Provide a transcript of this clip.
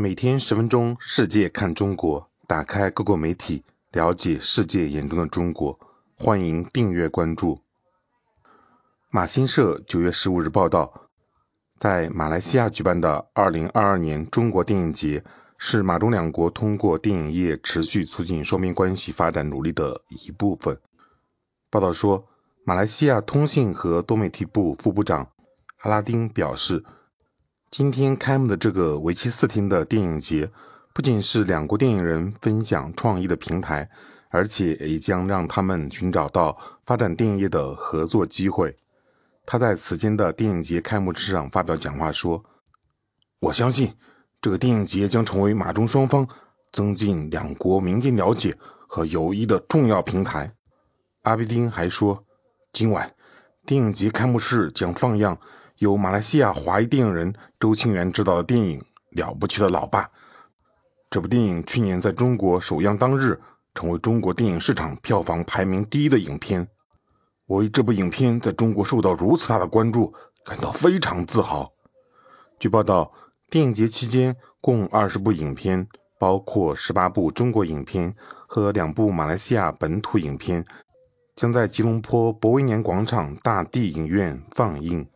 每天十分钟，世界看中国，打开各国媒体，了解世界眼中的中国。欢迎订阅关注。马新社九月十五日报道，在马来西亚举办的二零二二年中国电影节，是马中两国通过电影业持续促进双边关系发展努力的一部分。报道说，马来西亚通信和多媒体部副部长阿拉丁表示。今天开幕的这个为期四天的电影节，不仅是两国电影人分享创意的平台，而且也将让他们寻找到发展电影业的合作机会。他在此间的电影节开幕式上发表讲话说：“我相信这个电影节将成为马中双方增进两国民间了解和友谊的重要平台。”阿比丁还说：“今晚电影节开幕式将放映。”由马来西亚华裔电影人周清源执导的电影《了不起的老爸》，这部电影去年在中国首映当日，成为中国电影市场票房排名第一的影片。我为这部影片在中国受到如此大的关注感到非常自豪。据报道，电影节期间共二十部影片，包括十八部中国影片和两部马来西亚本土影片，将在吉隆坡博威年广场大地影院放映。